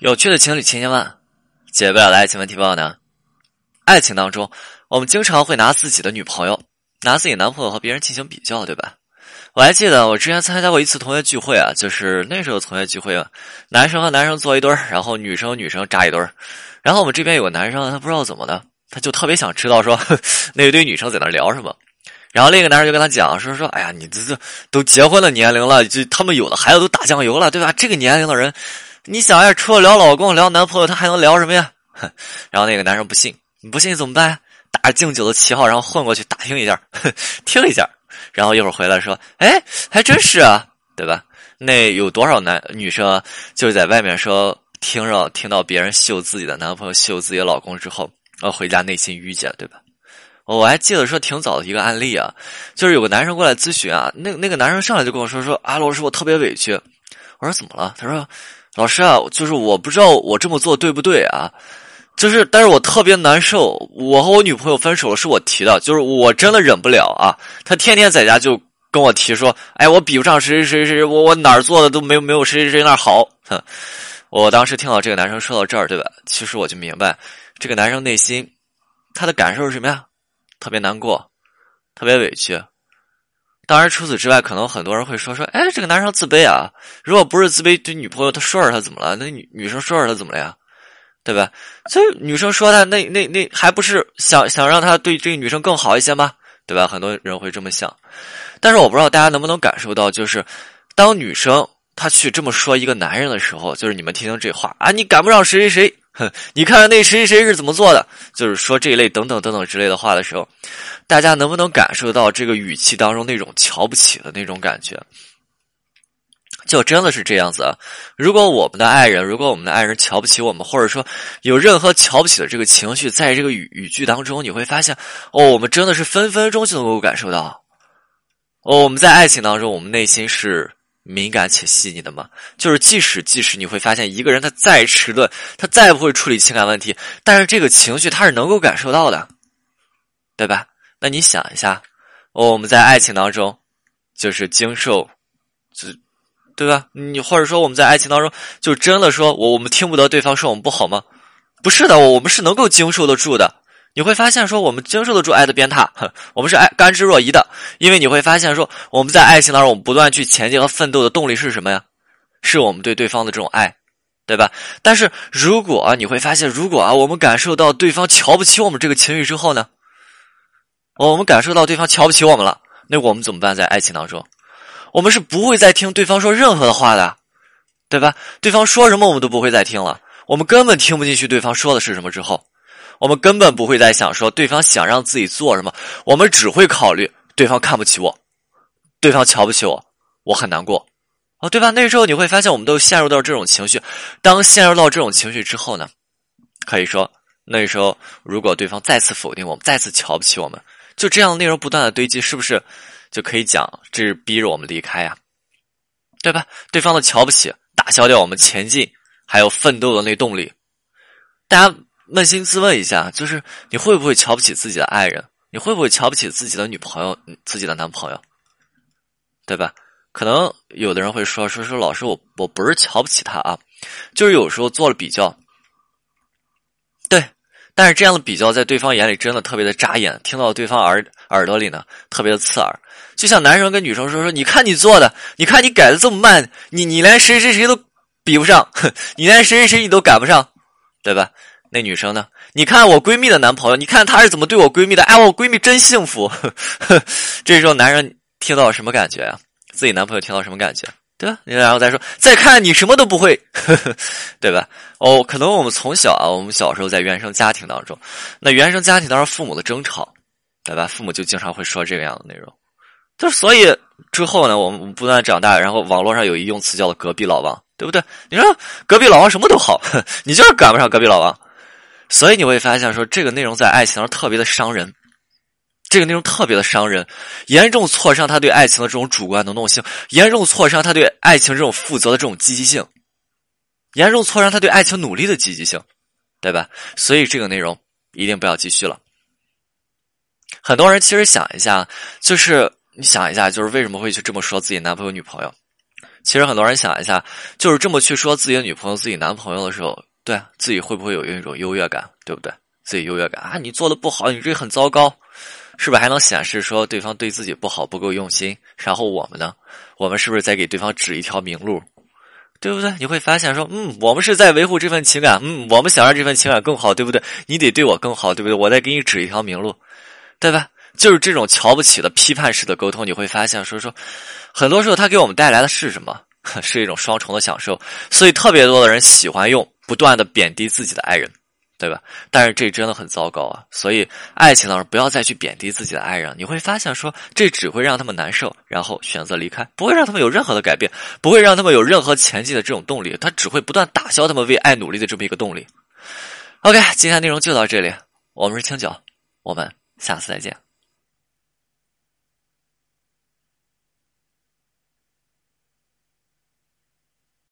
有趣的情侣千千万，解不了的爱情问题报呢？爱情当中，我们经常会拿自己的女朋友、拿自己男朋友和别人进行比较，对吧？我还记得我之前参加过一次同学聚会啊，就是那时候同学聚会啊，男生和男生坐一堆儿，然后女生女生扎一堆儿，然后我们这边有个男生，他不知道怎么的，他就特别想知道说那一堆女生在那聊什么，然后另一个男生就跟他讲说说，哎呀，你这这都结婚的年龄了，就他们有的孩子都打酱油了，对吧？这个年龄的人。你想一下，除了聊老公、聊男朋友，他还能聊什么呀？然后那个男生不信，你不信怎么办？打着敬酒的旗号，然后混过去打听一下，听一下，然后一会儿回来说：“哎，还真是啊，对吧？”那有多少男女生就是在外面说听着听到别人秀自己的男朋友、秀自己的老公之后，然后回家内心郁结，对吧？我还记得说挺早的一个案例啊，就是有个男生过来咨询啊，那那个男生上来就跟我说说：“啊，老师，我特别委屈。”我说：“怎么了？”他说。老师啊，就是我不知道我这么做对不对啊，就是，但是我特别难受。我和我女朋友分手了，是我提的，就是我真的忍不了啊。他天天在家就跟我提说，哎，我比不上谁谁谁谁，我我哪儿做的都没有没有谁谁谁那儿好。哼，我当时听到这个男生说到这儿，对吧？其实我就明白，这个男生内心他的感受是什么呀？特别难过，特别委屈。当然，除此之外，可能很多人会说说，哎，这个男生自卑啊！如果不是自卑，对女朋友他说说他怎么了？那女女生说说他怎么了呀？对吧？所以女生说他，那那那还不是想想让他对这个女生更好一些吗？对吧？很多人会这么想。但是我不知道大家能不能感受到，就是当女生她去这么说一个男人的时候，就是你们听听这话啊，你赶不上谁谁谁。哼，你看看那谁谁谁是怎么做的？就是说这一类等等等等之类的话的时候，大家能不能感受到这个语气当中那种瞧不起的那种感觉？就真的是这样子啊！如果我们的爱人，如果我们的爱人瞧不起我们，或者说有任何瞧不起的这个情绪，在这个语语句当中，你会发现，哦，我们真的是分分钟就能够感受到。哦，我们在爱情当中，我们内心是。敏感且细腻的嘛，就是即使即使你会发现一个人他再迟钝，他再不会处理情感问题，但是这个情绪他是能够感受到的，对吧？那你想一下，我们在爱情当中就是经受，这对吧？你或者说我们在爱情当中就真的说我我们听不得对方说我们不好吗？不是的，我们是能够经受得住的。你会发现，说我们经受得住爱的鞭挞，我们是爱甘之若饴的，因为你会发现，说我们在爱情当中，我们不断去前进和奋斗的动力是什么呀？是我们对对方的这种爱，对吧？但是如果啊你会发现，如果啊，我们感受到对方瞧不起我们这个情绪之后呢，我们感受到对方瞧不起我们了，那我们怎么办？在爱情当中，我们是不会再听对方说任何的话的，对吧？对方说什么，我们都不会再听了，我们根本听不进去对方说的是什么之后。我们根本不会在想说对方想让自己做什么，我们只会考虑对方看不起我，对方瞧不起我，我很难过，哦，对吧？那时候你会发现，我们都陷入到这种情绪。当陷入到这种情绪之后呢，可以说那时候如果对方再次否定我们，再次瞧不起我们，就这样内容不断的堆积，是不是就可以讲这是逼着我们离开呀？对吧？对方的瞧不起打消掉我们前进还有奋斗的那动力，大家。扪心自问一下，就是你会不会瞧不起自己的爱人？你会不会瞧不起自己的女朋友、自己的男朋友？对吧？可能有的人会说说说，老师，我我不是瞧不起他啊，就是有时候做了比较。对，但是这样的比较在对方眼里真的特别的扎眼，听到对方耳耳朵里呢特别的刺耳。就像男生跟女生说说，你看你做的，你看你改的这么慢，你你连谁谁谁都比不上，你连谁谁谁你都赶不上，对吧？那女生呢？你看我闺蜜的男朋友，你看他是怎么对我闺蜜的？哎，我闺蜜真幸福。这时候男人听到什么感觉啊？自己男朋友听到什么感觉？对吧？然后再说，再看你什么都不会，对吧？哦，可能我们从小啊，我们小时候在原生家庭当中，那原生家庭当中父母的争吵，对吧？父母就经常会说这个样的内容。就所以之后呢，我们不断长大，然后网络上有一用词叫做“隔壁老王”，对不对？你说隔壁老王什么都好，你就是赶不上隔壁老王。所以你会发现，说这个内容在爱情上特别的伤人，这个内容特别的伤人，严重挫伤他对爱情的这种主观能动性，严重挫伤他对爱情这种负责的这种积极性，严重挫伤他对爱情努力的积极性，对吧？所以这个内容一定不要继续了。很多人其实想一下，就是你想一下，就是为什么会去这么说自己男朋友女朋友？其实很多人想一下，就是这么去说自己的女朋友、自己男朋友的时候，对自己会不会有一种优越感，对不对？自己优越感啊，你做的不好，你这很糟糕，是不是还能显示说对方对自己不好、不够用心？然后我们呢，我们是不是在给对方指一条明路？对不对？你会发现说，嗯，我们是在维护这份情感，嗯，我们想让这份情感更好，对不对？你得对我更好，对不对？我在给你指一条明路，对吧？就是这种瞧不起的批判式的沟通，你会发现，说说，很多时候他给我们带来的是什么？是一种双重的享受。所以特别多的人喜欢用不断的贬低自己的爱人。对吧？但是这真的很糟糕啊！所以爱情当中不要再去贬低自己的爱人，你会发现说这只会让他们难受，然后选择离开，不会让他们有任何的改变，不会让他们有任何前进的这种动力，他只会不断打消他们为爱努力的这么一个动力。OK，今天内容就到这里，我们是清九，我们下次再见。